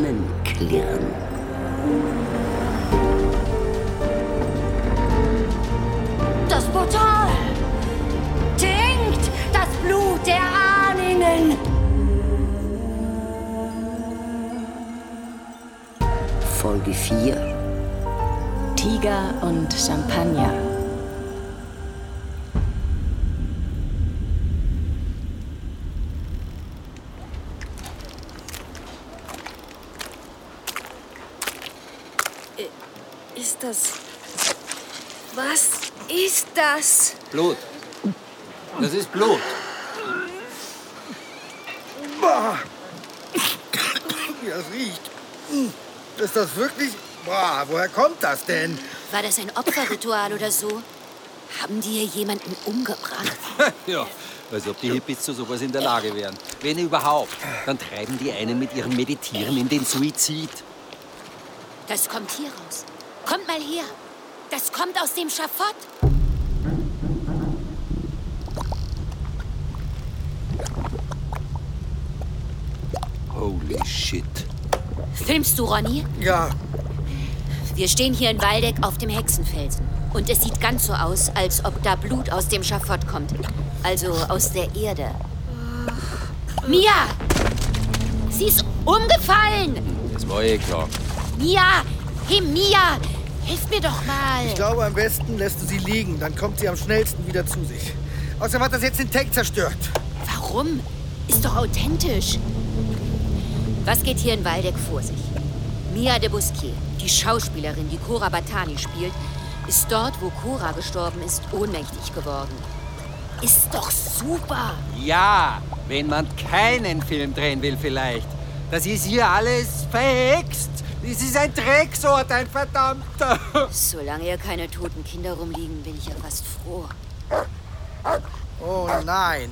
Ahnen klirren. Das Portal! Trinkt das Blut der Ahnen! Folge 4 Tiger und Champagner. Ist das. Was ist das? Blut. Das ist Blut. Boah. Wie das riecht. Ist das wirklich. Boah, woher kommt das denn? War das ein Opferritual oder so? Haben die hier jemanden umgebracht? ja, als ob die Hippies zu sowas in der Lage wären. Wenn überhaupt, dann treiben die einen mit ihrem Meditieren in den Suizid. Das kommt hier raus. Kommt mal her. Das kommt aus dem Schafott. Holy shit. Filmst du, Ronny? Ja, Wir stehen hier in Waldeck auf dem Hexenfelsen. Und es sieht ganz so aus, als ob da Blut aus dem Schafott kommt. Also aus der Erde. Mia! Sie ist umgefallen! Das war eh klar. Mia! Hey, Mia! Hilf mir doch mal! ich glaube, am besten lässt du sie liegen. Dann kommt sie am schnellsten wieder zu sich. Außerdem hat das jetzt den Tank zerstört. Warum? Ist doch authentisch. Was geht hier in Waldeck vor sich? Mia de Busquier, die Schauspielerin, die Cora Batani spielt, ist dort, wo Cora gestorben ist, ohnmächtig geworden. Ist doch super! Ja, wenn man keinen Film drehen will vielleicht. Das ist hier alles verhext. Das ist ein Drecksort, ein verdammter. Solange hier keine toten Kinder rumliegen, bin ich ja fast froh. Oh nein.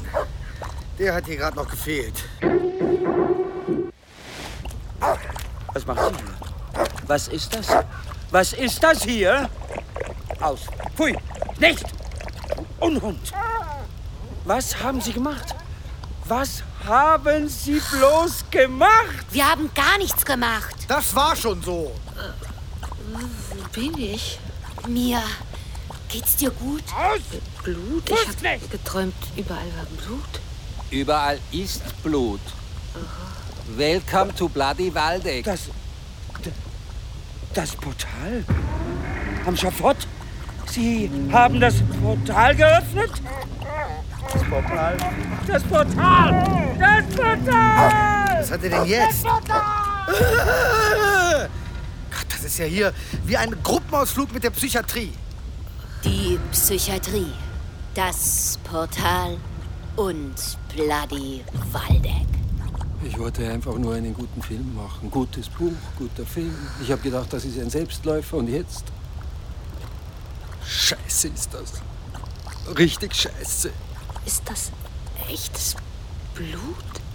Der hat hier gerade noch gefehlt. Was macht sie hier? Was ist das? Was ist das hier? Aus. Pfui. Nicht! Unhund! Was haben Sie gemacht? Was haben Sie bloß gemacht? Wir haben gar nichts gemacht. Das war schon so. Wo bin ich? Mia, geht's dir gut? Aus! Blut? Ich hab geträumt, überall war Blut. Überall ist Blut. Welcome to Bloody Waldeck. Das. Das Portal? Am Schafott? Sie haben das Portal geöffnet? Das Portal. Das Portal! Das Portal! Was hat er denn jetzt? Gott, das ist ja hier wie ein Gruppenausflug mit der Psychiatrie. Die Psychiatrie, das Portal und Bloody Waldeck. Ich wollte einfach nur einen guten Film machen. Gutes Buch, guter Film. Ich habe gedacht, das ist ein Selbstläufer und jetzt. Scheiße ist das. Richtig scheiße. Ist das echtes Blut?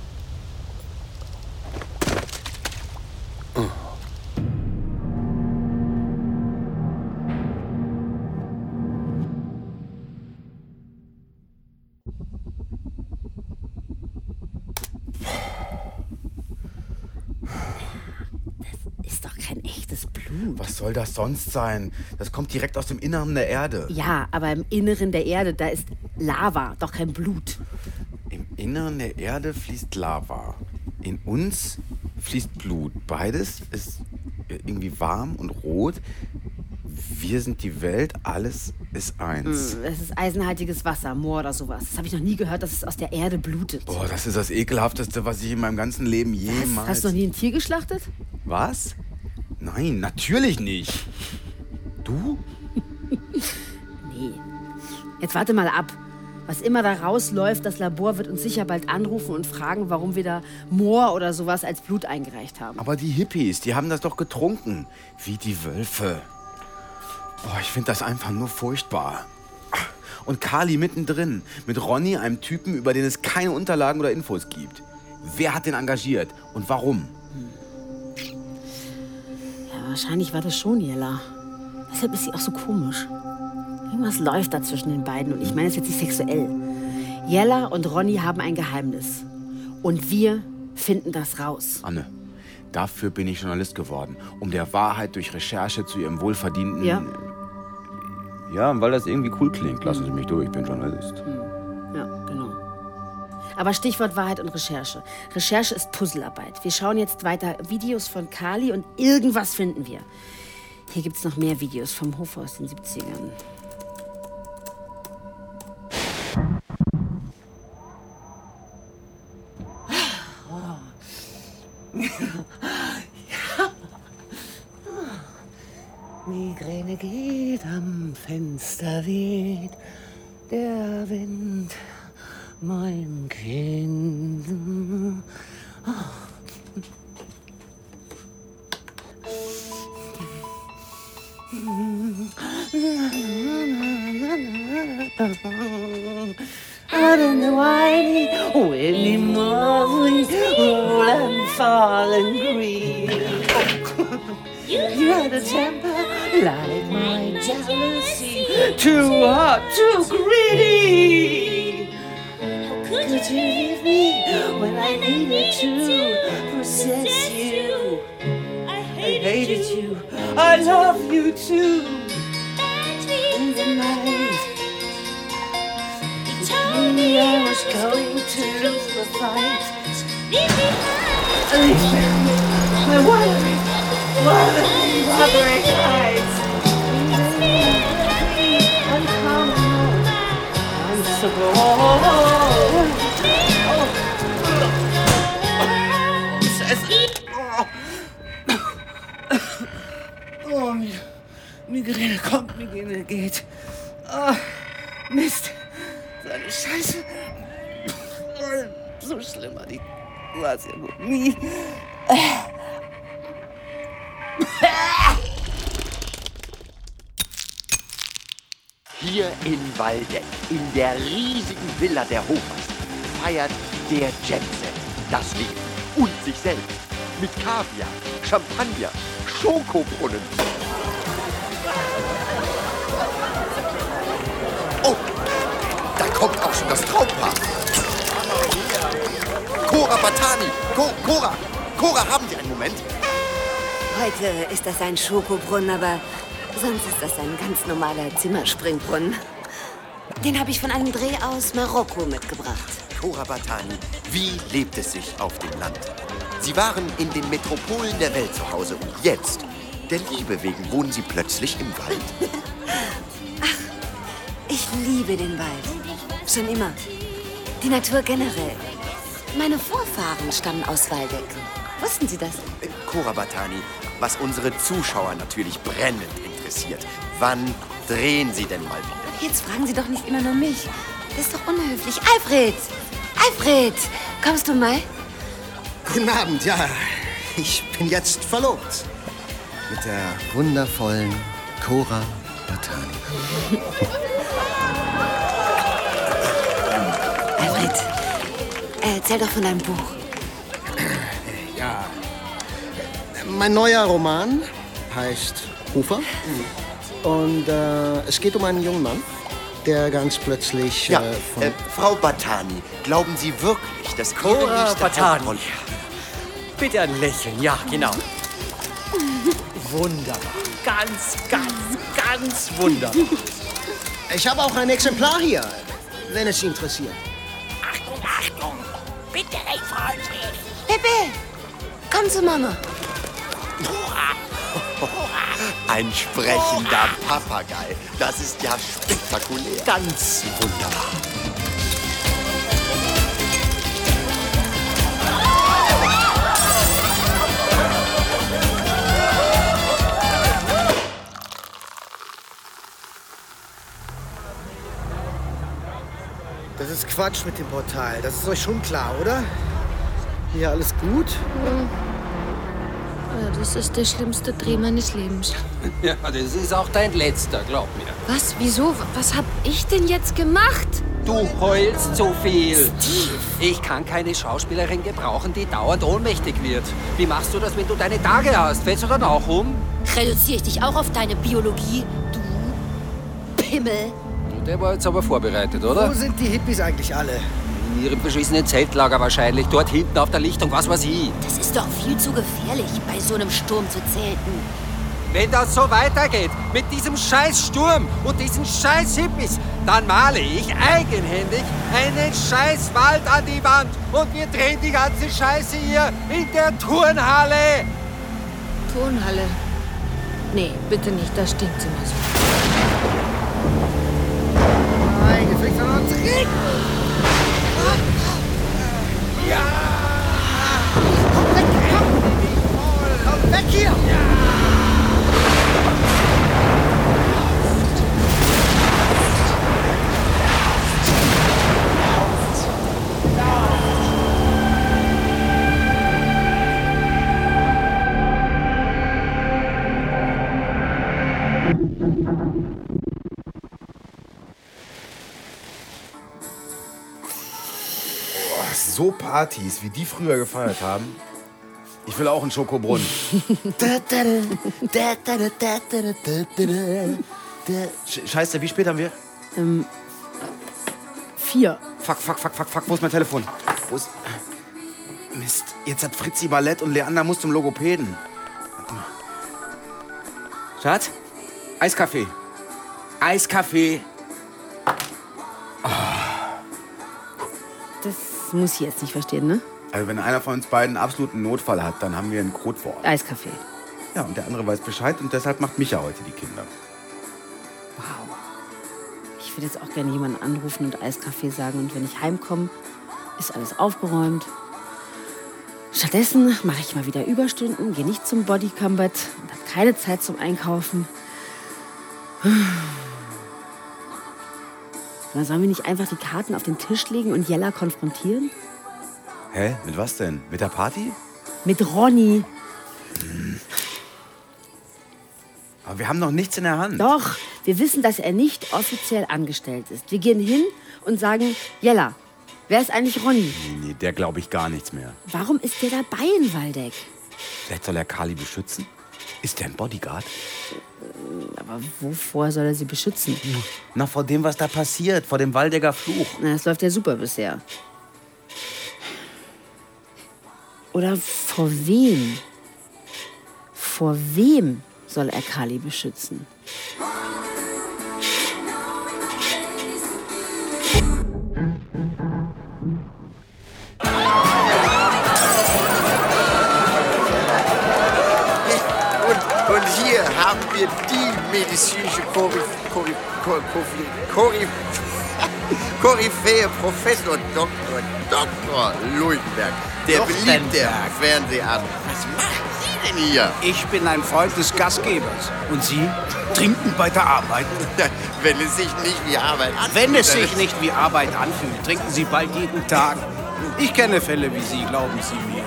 Soll das sonst sein? Das kommt direkt aus dem Inneren der Erde. Ja, aber im Inneren der Erde, da ist Lava, doch kein Blut. Im Inneren der Erde fließt Lava. In uns fließt Blut. Beides ist irgendwie warm und rot. Wir sind die Welt, alles ist eins. Es ist eisenhaltiges Wasser, Moor oder sowas. Das habe ich noch nie gehört, dass es aus der Erde blutet. Boah, das ist das ekelhafteste, was ich in meinem ganzen Leben jemals. Hast du noch nie ein Tier geschlachtet? Was? Nein, natürlich nicht. Du? Nee. Jetzt warte mal ab. Was immer da rausläuft, das Labor wird uns sicher bald anrufen und fragen, warum wir da Moor oder sowas als Blut eingereicht haben. Aber die Hippies, die haben das doch getrunken. Wie die Wölfe. Oh, ich finde das einfach nur furchtbar. Und Kali mittendrin, mit Ronny, einem Typen, über den es keine Unterlagen oder Infos gibt. Wer hat den engagiert und warum? Wahrscheinlich war das schon Jella. Deshalb ist sie auch so komisch. Irgendwas läuft da zwischen den beiden und ich meine es jetzt nicht sexuell. Jella und Ronny haben ein Geheimnis. Und wir finden das raus. Anne, Dafür bin ich Journalist geworden, um der Wahrheit durch Recherche zu ihrem wohlverdienten... Ja. Ja, weil das irgendwie cool klingt. Lassen Sie mich durch, ich bin Journalist. Genau. Aber Stichwort Wahrheit und Recherche. Recherche ist Puzzlearbeit. Wir schauen jetzt weiter Videos von Kali und irgendwas finden wir. Hier gibt's noch mehr Videos vom Hof aus den 70ern. Migräne geht am Fenster I don't know why Whitney Mosley roll and fall and green. You had a temper like my jealousy, too hot, too greedy. How could you leave me when I needed to possess you? I hated you, I love you too. In the night, you told me I was going to lose the fight. Leave me, my wuthering, wuthering, wuthering eyes. I'm coming home. I'm so cold. Migräne kommt, Migräne geht. Ah, Mist. So eine Scheiße. Oh, So schlimm war die. War es ja wohl nie. Hier in Waldeck, in der riesigen Villa der Hofmeister, feiert der Jetset das Leben und sich selbst mit Kaviar, Champagner, Schokobrunnen. Das Traumpaar. Cora Batani, Co Cora, Cora, haben Sie einen Moment? Heute ist das ein Schokobrunnen, aber sonst ist das ein ganz normaler Zimmerspringbrunnen. Den habe ich von einem Dreh aus Marokko mitgebracht. Cora Batani, wie lebt es sich auf dem Land? Sie waren in den Metropolen der Welt zu Hause und jetzt, der Liebe wegen, wohnen Sie plötzlich im Wald. Ich liebe den Wald. Schon immer. Die Natur generell. Meine Vorfahren stammen aus Waldeck. Wussten Sie das? Cora Batani, was unsere Zuschauer natürlich brennend interessiert, wann drehen Sie denn mal wieder? Jetzt fragen Sie doch nicht immer nur mich. Das ist doch unhöflich. Alfred! Alfred! Kommst du mal? Guten Abend, ja. Ich bin jetzt verlobt. Mit der wundervollen Cora Batani. erzähl doch von deinem Buch. Ja. Mein neuer Roman heißt Ufer. Und äh, es geht um einen jungen Mann, der ganz plötzlich Ja, äh, von... äh, Frau Batani, glauben Sie wirklich, dass Cora Ihre Batani. Bitte ein Lächeln, ja, genau. Wunderbar. Ganz, ganz, ganz wunderbar. Ich habe auch ein Exemplar hier, wenn es Sie interessiert. Pepe, komm zu Mama. Ein sprechender Papagei. Das ist ja spektakulär. Ganz wunderbar. Das ist Quatsch mit dem Portal. Das ist euch schon klar, oder? Hier alles gut? Ja, das ist der schlimmste Dreh meines Lebens. Ja, das ist auch dein letzter, glaub mir. Was? Wieso? Was hab ich denn jetzt gemacht? Du heulst zu viel. Ich kann keine Schauspielerin gebrauchen, die dauernd ohnmächtig wird. Wie machst du das, wenn du deine Tage hast? Fällst du dann auch um? Reduziere ich dich auch auf deine Biologie, du Pimmel? Der war jetzt aber vorbereitet, oder? Wo sind die Hippies eigentlich alle? In ihrem beschissenen Zeltlager wahrscheinlich. Dort hinten auf der Lichtung, was weiß ich. Das ist doch viel zu gefährlich, bei so einem Sturm zu zelten. Wenn das so weitergeht, mit diesem scheiß Sturm und diesen scheiß Hippies, dann male ich eigenhändig einen scheiß Wald an die Wand und wir drehen die ganze Scheiße hier in der Turnhalle. Turnhalle? Nee, bitte nicht, da stinkt's immer so. Nein, jetzt fängt an zu regnen. Ja! So Partys, wie die früher gefeiert haben. Ich will auch einen Schokobrunnen. Sch- Scheiße, wie spät haben wir? Ähm, vier. Fuck, fuck, fuck, fuck, fuck, wo ist mein Telefon? Wo ist... Mist, jetzt hat Fritzi Ballett und Leander muss zum Logopäden. Warte mal. Schatz? Eiskaffee. Eiskaffee. Das muss ich jetzt nicht verstehen, ne? Also wenn einer von uns beiden einen absoluten Notfall hat, dann haben wir ein Codewort. Eiskaffee. Ja, und der andere weiß Bescheid und deshalb macht Micha heute die Kinder. Ich würde jetzt auch gerne jemanden anrufen und Eiskaffee sagen. Und wenn ich heimkomme, ist alles aufgeräumt. Stattdessen mache ich mal wieder Überstunden, gehe nicht zum Body Combat und habe keine Zeit zum Einkaufen. Na, sollen wir nicht einfach die Karten auf den Tisch legen und Jella konfrontieren? Hä? Mit was denn? Mit der Party? Mit Ronny. Aber wir haben noch nichts in der Hand. Doch, wir wissen, dass er nicht offiziell angestellt ist. Wir gehen hin und sagen, Jella, wer ist eigentlich Ronny? Nee, nee, der glaube ich gar nichts mehr. Warum ist der dabei in Waldeck? Vielleicht soll er Kali beschützen? Ist der ein Bodyguard? Aber wovor soll er sie beschützen? Na, vor dem, was da passiert, vor dem Waldecker Fluch. Na, das läuft ja super bisher. Oder vor wem? Vor wem soll er Kali beschützen? Medizinische Koryphäe, Professor Dr. Dr. Luitenberg, der beliebte Fernsehabend. Was machen Sie denn hier? Ich bin ein Freund des Gastgebers. Und Sie trinken bei der Arbeit? Wenn es sich nicht wie Arbeit anfühlt. Wenn es sich nicht wie Arbeit anfühlt, trinken Sie bald jeden Tag. Ich kenne Fälle wie Sie, glauben Sie mir.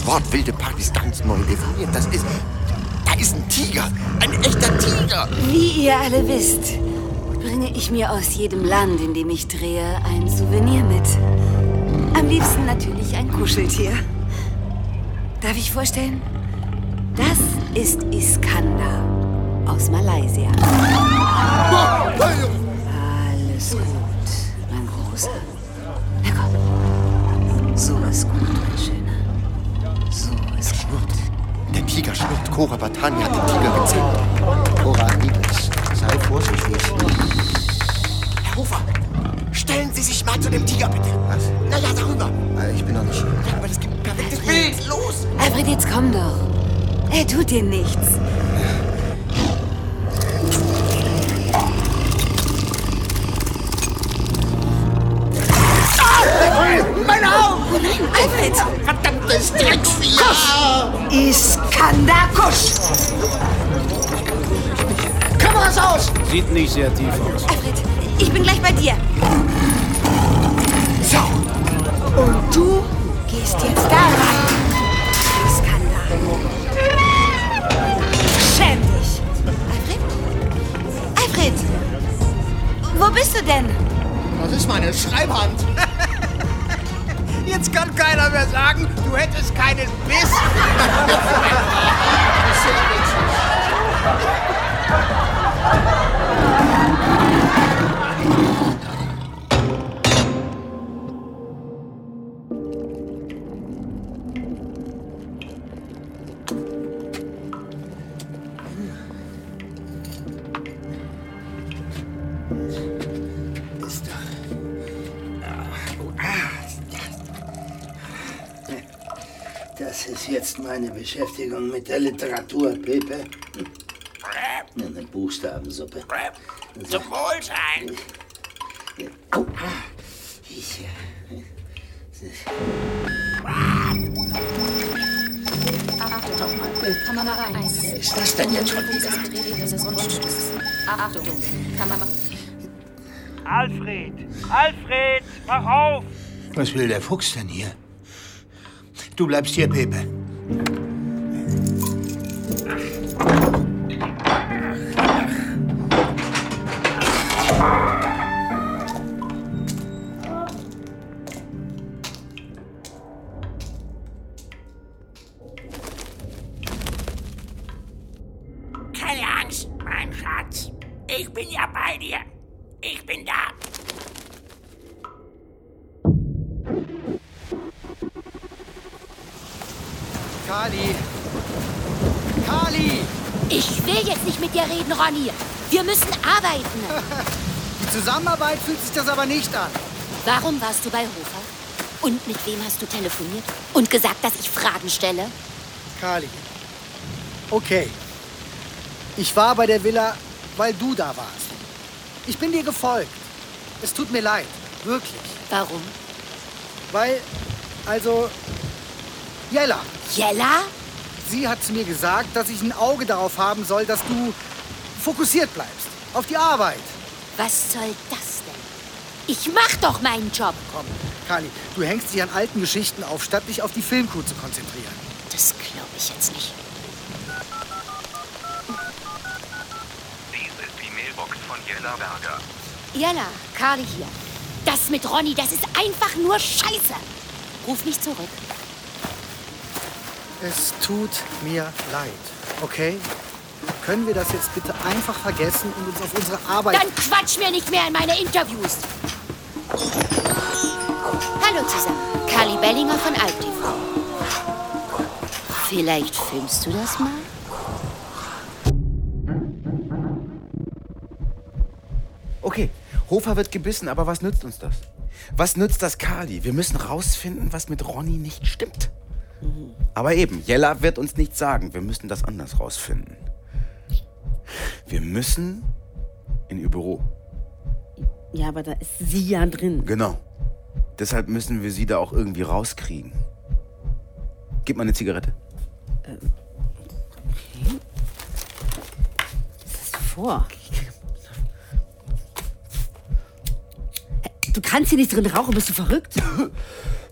Das Wort wilde Partys ganz neu definiert. Das ist. Da ist ein Tiger. Ein echter Tiger. Wie ihr alle wisst, bringe ich mir aus jedem Land, in dem ich drehe, ein Souvenir mit. Am liebsten natürlich ein Kuscheltier. Darf ich vorstellen? Das ist Iskander aus Malaysia. Alles gut, mein Großer. Na komm. So ist gut, Tiger schnurrt. Cora Batani hat den Tiger gezähmt. Cora, Liebes, sei vorsichtig. Herr Hofer, stellen Sie sich mal zu dem Tiger, bitte. Was? Na ja, darüber. Äh, Ich bin noch nicht hier. Ja, aber das gibt ein perfektes Bild. Los! Alfred, jetzt komm doch. Er tut dir nichts. Meine Augen! Oh nein, Alfred! Verdammtes Drecksvieh! Kusch! Iskander Kusch! Kameras aus! Sieht nicht sehr tief aus. Alfred, ich bin gleich bei dir. So. Und du gehst jetzt da rein. Schäm dich. Alfred? Alfred! Wo bist du denn? Das ist meine Schreibhand. Jetzt kann keiner mehr sagen, du hättest keinen Biss. Ist jetzt meine Beschäftigung mit der Literatur, Pepe. Eine Buchstabensuppe. Zum Wohlsein. Au. Ich, äh, Achtung, Kamera 1. Was ist das denn jetzt schon wieder? Dieses Grundstücks. Achtung, Kamera... Alfred! Alfred! Mach auf! Was will der Fuchs denn hier? Du bleibst hier, Pepe. Will jetzt nicht mit dir reden, Ronny. Wir müssen arbeiten. Die Zusammenarbeit fühlt sich das aber nicht an. Warum warst du bei Hofer? Und mit wem hast du telefoniert? Und gesagt, dass ich Fragen stelle? Kali. Okay. Ich war bei der Villa, weil du da warst. Ich bin dir gefolgt. Es tut mir leid. Wirklich. Warum? Weil, also, Jella. Jella? Sie hat zu mir gesagt, dass ich ein Auge darauf haben soll, dass du fokussiert bleibst. Auf die Arbeit. Was soll das denn? Ich mach doch meinen Job. Komm, Kali, du hängst dich an alten Geschichten auf, statt dich auf die Filmcrew zu konzentrieren. Das glaube ich jetzt nicht. Dies ist die Mailbox von Jella Berger. Jella, Carly hier. Das mit Ronny, das ist einfach nur Scheiße. Ruf mich zurück. Es tut mir leid, okay? Können wir das jetzt bitte einfach vergessen und uns auf unsere Arbeit... Dann quatsch mir nicht mehr in meine Interviews. Hallo zusammen. Carly Bellinger von Alp TV. Vielleicht filmst du das mal? Okay, Hofer wird gebissen, aber was nützt uns das? Was nützt das Kali? Wir müssen rausfinden, was mit Ronny nicht stimmt. Aber eben, Jella wird uns nichts sagen. Wir müssen das anders rausfinden. Wir müssen in ihr Büro. Ja, aber da ist sie ja drin. Genau. Deshalb müssen wir sie da auch irgendwie rauskriegen. Gib mal eine Zigarette. Was hast du vor? Du kannst hier nicht drin rauchen, bist du verrückt?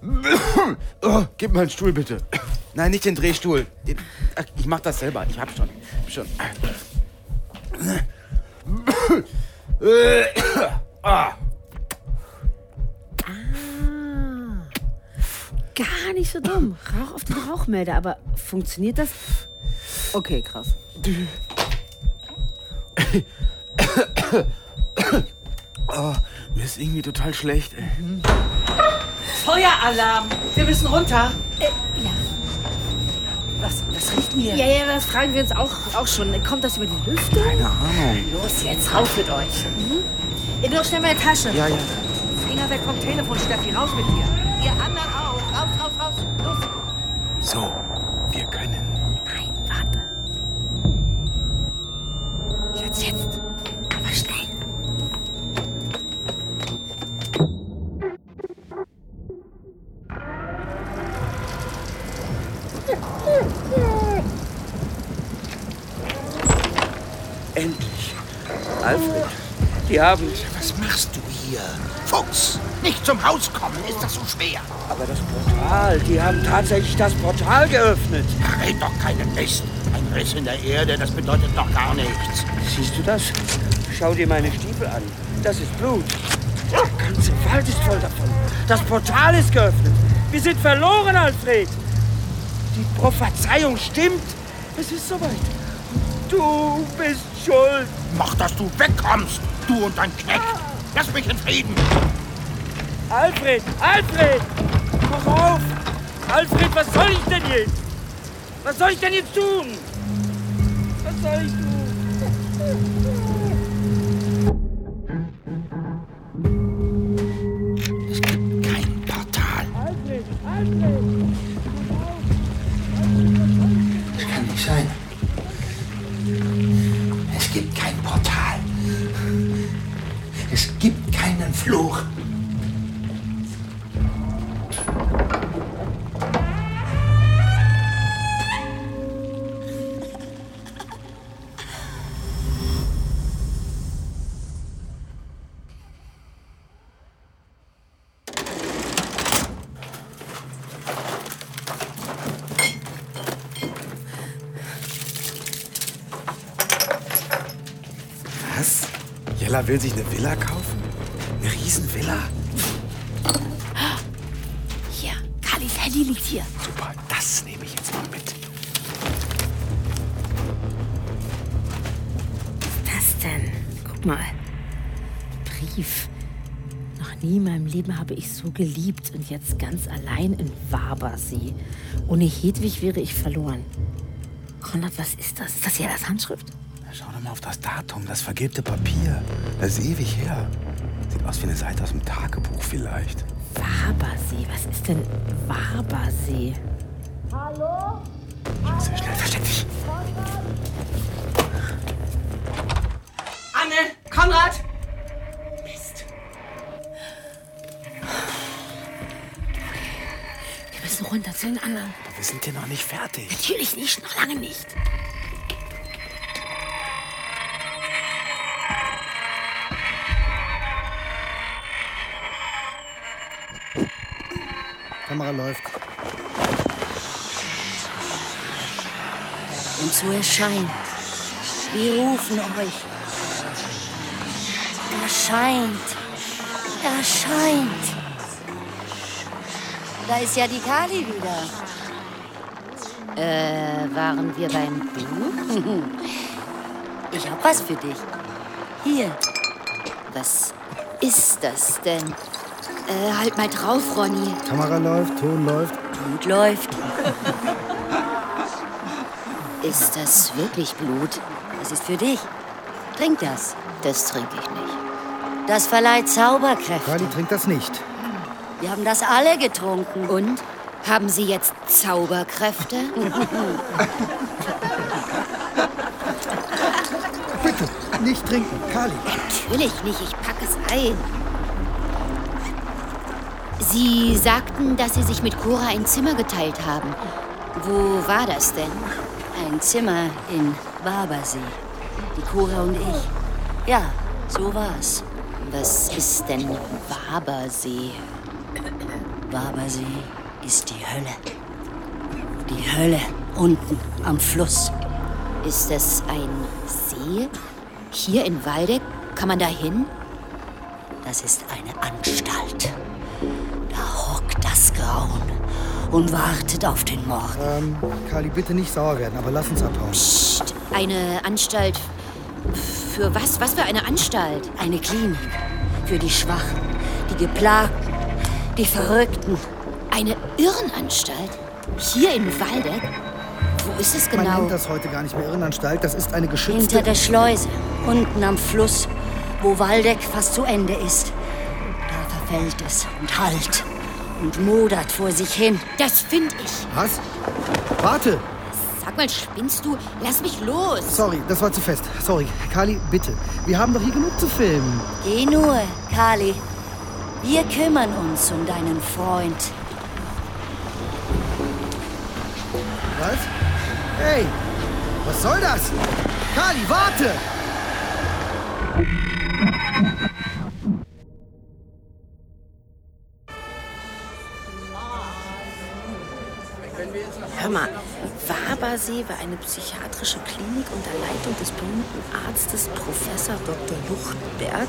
Oh, gib mal einen Stuhl bitte. Nein, nicht den Drehstuhl. Den, ich mach das selber. Ich hab schon. schon. Ah. Gar nicht so dumm. Rauch auf den Rauchmelder, aber funktioniert das? Okay, krass. Oh, mir ist irgendwie total schlecht. Ey. Feueralarm! Wir müssen runter. ja. Was, was riecht denn hier? Ja, ja, das fragen wir uns auch, auch schon. Kommt das über die Lüftung? Keine Ahnung. Los jetzt, raus mit euch. Mhm. Ihr doch schnell meine Tasche. Ja, ja. Finger weg vom Telefon, Steffi, raus mit dir. Ihr anderen auch. Raus, raus, raus. Los. So, haben... Was machst du hier? Fuchs! Nicht zum Haus kommen, ist das so schwer? Aber das Portal, die haben tatsächlich das Portal geöffnet. Red doch keinen Mist. Ein Riss in der Erde, das bedeutet doch gar nichts. Siehst du das? Schau dir meine Stiefel an. Das ist Blut. Der ganze Wald ist voll davon. Das Portal ist geöffnet. Wir sind verloren, Alfred. Die Prophezeiung stimmt. Es ist soweit. Du bist schuld. Mach, dass du wegkommst, du und dein Knecht. Lass mich in Frieden. Alfred, Alfred! Mach auf! Alfred, was soll ich denn jetzt? Was soll ich denn jetzt tun? Was soll ich tun? Will sich eine Villa kaufen? Eine Riesenvilla? Hier, Kalis Handy liegt hier. Super, das nehme ich jetzt mal mit. Was ist das denn? Guck mal. Brief. Noch nie in meinem Leben habe ich so geliebt und jetzt ganz allein in Wabersee. Ohne Hedwig wäre ich verloren. Konrad, was ist das? Ist das Jellas Handschrift? Schau doch mal auf das Datum, das vergilbte Papier. Das ist ewig her. Sieht aus wie eine Seite aus dem Tagebuch vielleicht. Wabersee, was ist denn Wabersee? Hallo? Scheiße, schnell, versteck dich. Anne! Konrad! Wir müssen runter zu den anderen. Wir sind hier noch nicht fertig. Natürlich nicht, noch lange nicht. Kamera läuft. Und so erscheint. Wir rufen euch. Erscheint. Erscheint. Da ist ja die Kali wieder. Äh, waren wir beim Du? Ich hab was für dich. Hier. Was ist das denn? Äh, halt mal drauf, Ronny. Kamera läuft, Ton läuft. Blut läuft. Ist das wirklich Blut? Das ist für dich. Trink das. Das trinke ich nicht. Das verleiht Zauberkräfte. Kali trinkt das nicht. Wir haben das alle getrunken. Und? Haben Sie jetzt Zauberkräfte? Bitte, nicht trinken. Kali. Natürlich nicht, ich packe es ein. Sie sagten, dass Sie sich mit Cora ein Zimmer geteilt haben. Wo war das denn? Ein Zimmer in Wabersee. Die Cora und ich. Ja, so war's. Was ist denn Wabersee? Wabersee ist die Hölle. Die Hölle unten am Fluss. Ist das ein See? Hier in Waldeck? Kann man da hin? Das ist eine Anstalt. Hockt das Grauen und wartet auf den Mord. Ähm, Kali, bitte nicht sauer werden, aber lass uns abhauen. Psst, eine Anstalt. Für was? Was für eine Anstalt? Eine Klinik. Für die Schwachen, die Geplagten, die Verrückten. Eine Irrenanstalt? Hier in Waldeck? Wo ist es Man genau? nennt das heute gar nicht mehr Irrenanstalt. Das ist eine geschützte... Hinter der Schleuse, unten am Fluss, wo Waldeck fast zu Ende ist. Da verfällt es und hallt und modert vor sich hin. Das finde ich. Was? Warte! Sag mal, spinnst du? Lass mich los. Sorry, das war zu fest. Sorry. Kali, bitte. Wir haben doch hier genug zu filmen. Geh nur, Kali. Wir kümmern uns um deinen Freund. Was? Hey! Was soll das? Kali, warte! Wabersee war eine psychiatrische Klinik unter Leitung des berühmten Arztes Professor Dr. Luchtenberg,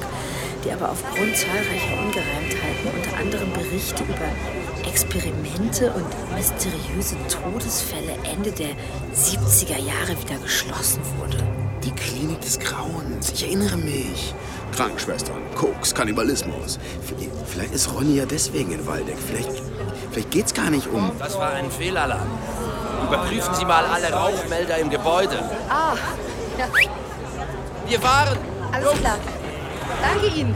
die aber aufgrund zahlreicher Ungereimtheiten, unter anderem Berichte über Experimente und mysteriöse Todesfälle Ende der 70er Jahre wieder geschlossen wurde. Die Klinik des Grauens, ich erinnere mich. Krankenschwestern, Koks, Kannibalismus. Vielleicht ist Ronny ja deswegen in Waldeck. Vielleicht, vielleicht geht's gar nicht um. Das war ein Fehlalarm. Überprüfen Sie mal alle Rauchmelder im Gebäude. Ah, ja, Wir waren. alles klar. Danke Ihnen.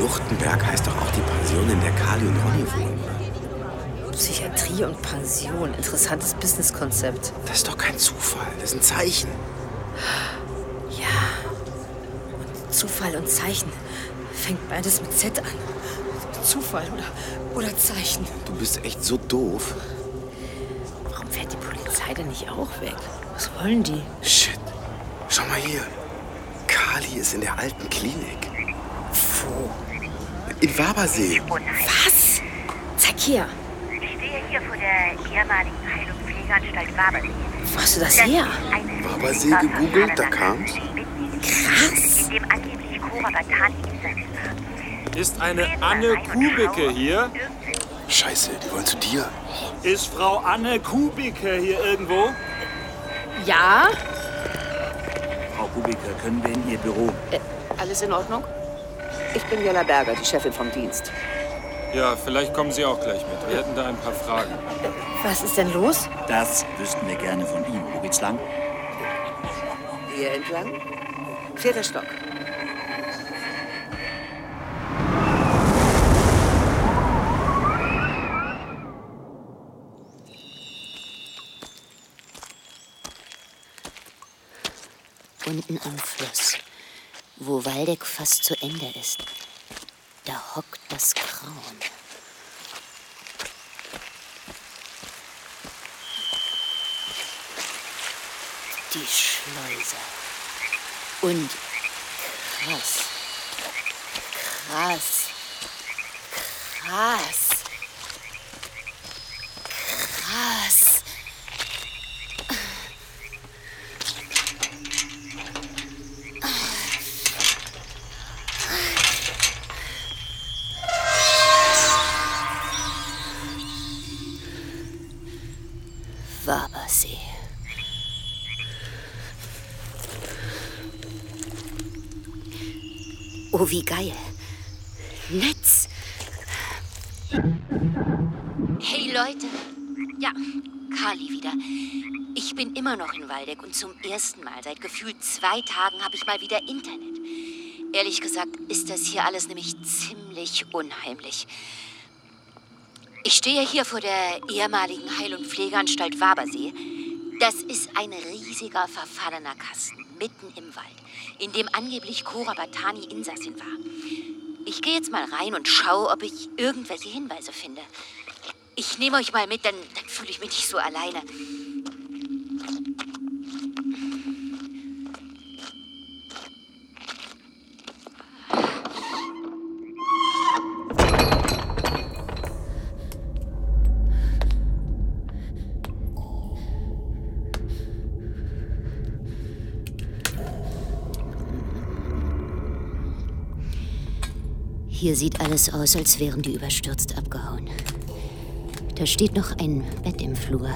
Luchtenberg heißt doch auch die Pension, in der Kali und Ronny wohnen. Psychiatrie und Pension, interessantes Businesskonzept. Das ist doch kein Zufall, das ist ein Zeichen. Zufall und Zeichen. Fängt beides mit Z an. Zufall oder, oder Zeichen. Du bist echt so doof. Warum fährt die Polizei denn nicht auch weg? Was wollen die? Shit. Schau mal hier. Kali ist in der alten Klinik. Wo? In Wabersee. Was? Zeig hier. Ich stehe hier vor der ehemaligen Heil- und Pflegeanstalt Wabersee. Wo hast du das her? Wabersee gegoogelt, da kam's. Krass. In dem angeblich Cora Batani Insassen war. Ist eine Anne Kubicke hier? Scheiße, die wollen zu dir. Ist Frau Anne Kubicke hier irgendwo? Ja? Frau Kubicke, können wir in Ihr Büro? Äh, alles in Ordnung? Ich bin Jella Berger, die Chefin vom Dienst. Ja, vielleicht kommen Sie auch gleich mit. Wir hätten da ein paar Fragen. Was ist denn los? Das wüssten wir gerne von Ihnen. Wo geht's lang? Hier entlang? Vierter Stock. Unten am Fluss, wo Waldeck fast zu Ende ist, da hockt das Grauen. Die Schleuse. Und krass. Krass. Krass. Oh, wie geil. Netz. Hey Leute. Ja, Carly wieder. Ich bin immer noch in Waldeck und zum ersten Mal seit gefühlt zwei Tagen habe ich mal wieder Internet. Ehrlich gesagt ist das hier alles nämlich ziemlich unheimlich. Ich stehe hier vor der ehemaligen Heil- und Pflegeanstalt Wabersee. Das ist ein riesiger, verfallener Kasten mitten im Wald, in dem angeblich Cora Batani Insassin war. Ich gehe jetzt mal rein und schaue, ob ich irgendwelche Hinweise finde. Ich nehme euch mal mit, dann, dann fühle ich mich nicht so alleine. Hier sieht alles aus, als wären die überstürzt abgehauen. Da steht noch ein Bett im Flur.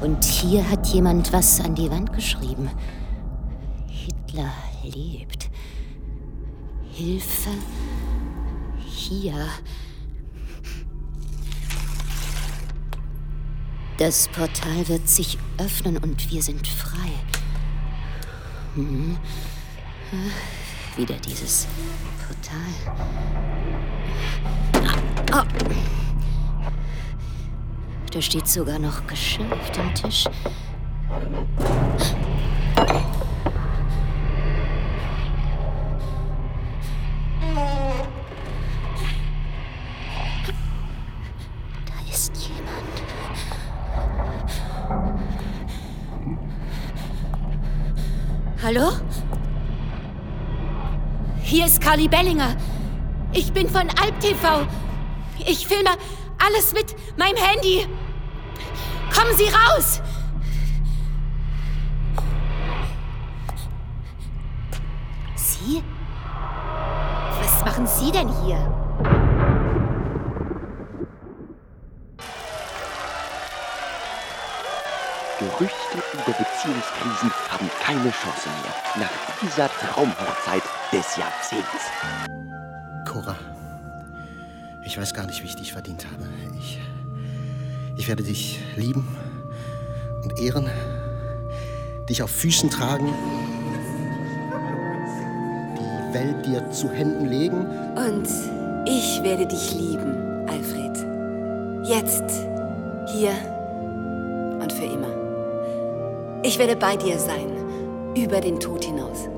Und hier hat jemand was an die Wand geschrieben. Hitler lebt. Hilfe hier. Das Portal wird sich öffnen und wir sind frei. Hm. Wieder dieses Portal. Ah, ah. Da steht sogar noch Geschirr auf dem Tisch. Da ist jemand. Hallo? Hier ist Carly Bellinger. Ich bin von Alp TV. Ich filme alles mit meinem Handy. Kommen Sie raus! Sie? Was machen Sie denn hier? Über Beziehungskrisen haben keine Chance mehr nach dieser Traumhochzeit des Jahrzehnts. Cora, ich weiß gar nicht, wie ich dich verdient habe. Ich, ich werde dich lieben und ehren, dich auf Füßen tragen, die Welt dir zu Händen legen. Und ich werde dich lieben, Alfred. Jetzt, hier und für immer. Ich werde bei dir sein. Über den Tod hinaus.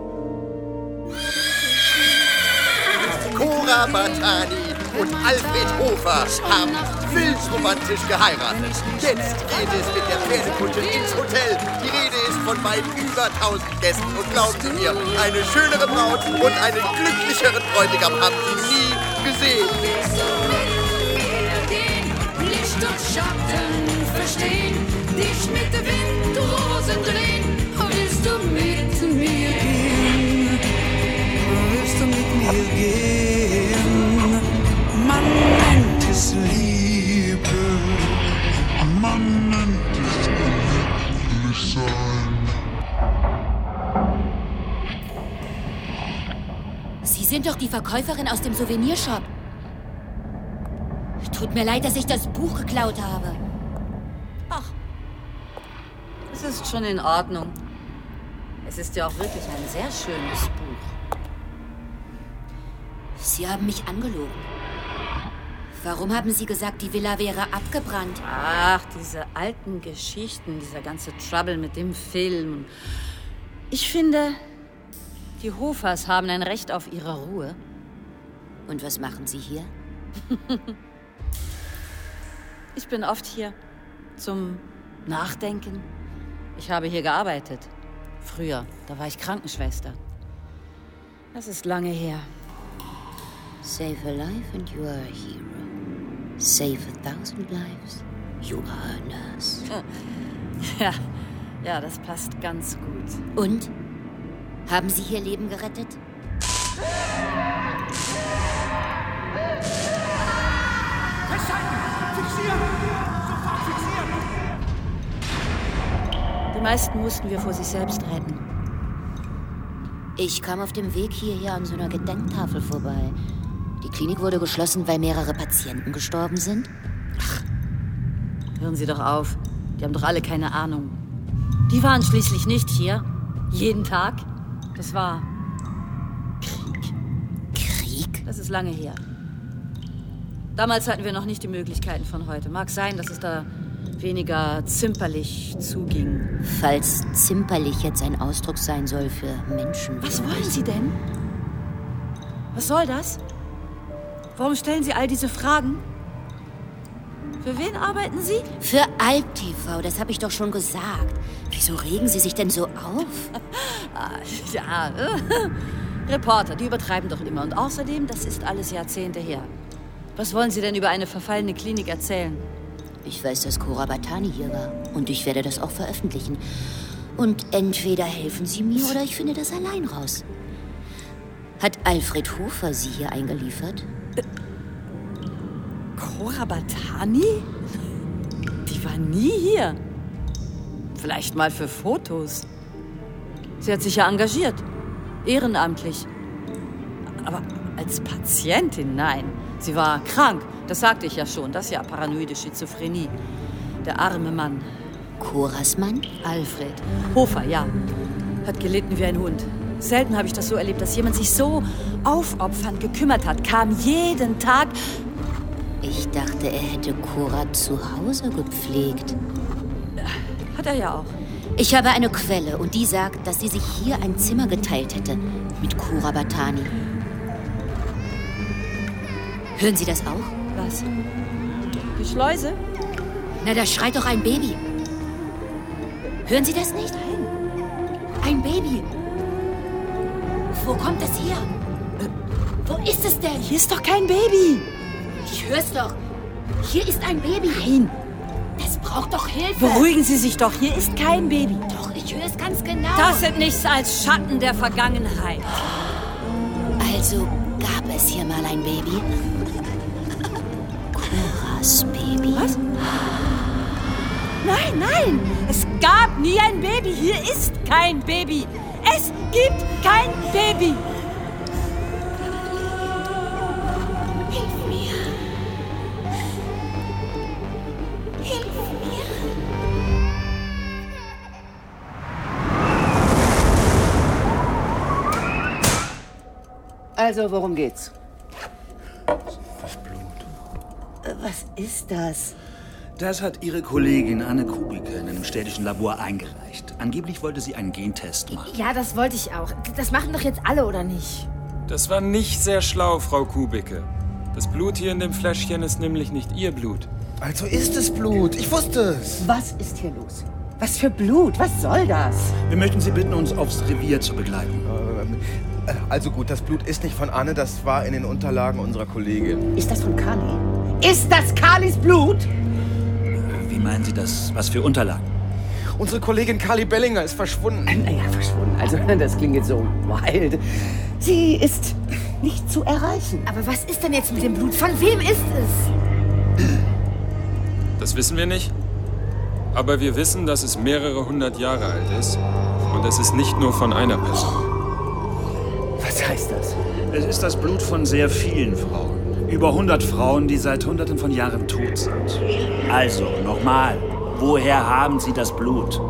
Cora Batani und Alfred Hofer haben wild romantisch geheiratet. Jetzt geht es mit der Pferdekutsche ins Hotel. Die Rede ist von weit über 1000 Gästen. Und glauben Sie mir, eine schönere Braut und einen glücklicheren Bräutigam haben Sie nie gesehen. Licht und Schatten verstehen, dich mit der Windrosen drehen. Willst du mit mir gehen? Willst du mit mir gehen? Man nennt es Liebe, man nennt es glücklich sein. Sie sind doch die Verkäuferin aus dem Souvenirshop. Tut mir leid, dass ich das Buch geklaut habe. Es ist schon in Ordnung. Es ist ja auch wirklich ein sehr schönes Buch. Sie haben mich angelogen. Warum haben Sie gesagt, die Villa wäre abgebrannt? Ach, diese alten Geschichten, dieser ganze Trouble mit dem Film. Ich finde, die Hofers haben ein Recht auf ihre Ruhe. Und was machen Sie hier? Ich bin oft hier zum Nachdenken. Ich habe hier gearbeitet. Früher, da war ich Krankenschwester. Das ist lange her. Save a life and you are a hero. Save a thousand lives, you are a nurse. Ja, ja, das passt ganz gut. Und? Haben Sie hier Leben gerettet? Die meisten mussten wir vor sich selbst retten. Ich kam auf dem Weg hierher an so einer Gedenktafel vorbei. Die Klinik wurde geschlossen, weil mehrere Patienten gestorben sind. Hören Sie doch auf. Die haben doch alle keine Ahnung. Die waren schließlich nicht hier. Jeden Tag. Das war Krieg. Krieg? Das ist lange her. Damals hatten wir noch nicht die Möglichkeiten von heute. Mag sein, dass es da weniger zimperlich zuging. Falls zimperlich jetzt ein Ausdruck sein soll für Menschen. Was wollen Sie denn? Was soll das? Warum stellen Sie all diese Fragen? Für wen arbeiten Sie? Für Alp TV, das habe ich doch schon gesagt. Wieso regen Sie sich denn so auf? Ah, ja, Reporter, die übertreiben doch immer. Und außerdem, das ist alles Jahrzehnte her. Was wollen Sie denn über eine verfallene Klinik erzählen? Ich weiß, dass Cora Batani hier war. Und ich werde das auch veröffentlichen. Und entweder helfen Sie mir oder ich finde das allein raus. Hat Alfred Hofer Sie hier eingeliefert? Cora Batani? Die war nie hier. Vielleicht mal für Fotos. Sie hat sich ja engagiert. Ehrenamtlich. Aber als Patientin, nein. Sie war krank. Das sagte ich ja schon. Das ist ja paranoide Schizophrenie. Der arme Mann. Coras Mann? Alfred. Hofer, ja. Hat gelitten wie ein Hund. Selten habe ich das so erlebt, dass jemand sich so aufopfernd gekümmert hat. Kam jeden Tag. Ich dachte, er hätte Cora zu Hause gepflegt. Hat er ja auch. Ich habe eine Quelle und die sagt, dass sie sich hier ein Zimmer geteilt hätte mit Cora Batani. Hören Sie das auch? Was? Die Schleuse? Na, da schreit doch ein Baby. Hören Sie das nicht? Ein Baby. Wo kommt das her? Wo ist es denn? Hier ist doch kein Baby. Ich hör's doch. Hier ist ein Baby. Nein. Es braucht doch Hilfe. Beruhigen Sie sich doch. Hier ist kein Baby. Doch, ich höre es ganz genau. Das sind nichts als Schatten der Vergangenheit. Also gab es hier mal ein Baby? Coras Baby. Was? Nein, nein. Es gab nie ein Baby. Hier ist kein Baby. Es gibt kein Baby. Hilf mir. Hilf mir. Also, worum geht's? Was ist das? Das hat Ihre Kollegin Anne Kubike in einem städtischen Labor eingereicht. Angeblich wollte sie einen Gentest machen. Ja, das wollte ich auch. Das machen doch jetzt alle, oder nicht? Das war nicht sehr schlau, Frau Kubicke. Das Blut hier in dem Fläschchen ist nämlich nicht Ihr Blut. Also ist es Blut. Ich wusste es. Was ist hier los? Was für Blut? Was soll das? Wir möchten Sie bitten, uns aufs Revier zu begleiten. Äh, Also gut, das Blut ist nicht von Anne, das war in den Unterlagen unserer Kollegin. Ist das von Kali? Ist das Kalis Blut? Wie meinen Sie das? Was für Unterlagen? Unsere Kollegin Carly Bellinger ist verschwunden. Naja, verschwunden. Also, das klingt jetzt so wild. Sie ist nicht zu erreichen. Aber was ist denn jetzt mit dem Blut? Von wem ist es? Das wissen wir nicht. Aber wir wissen, dass es mehrere hundert Jahre alt ist. Und es ist nicht nur von einer Person. Was heißt das? Es ist das Blut von sehr vielen Frauen. Über 100 Frauen, die seit Hunderten von Jahren tot sind. Also, nochmal. Woher haben Sie das Blut?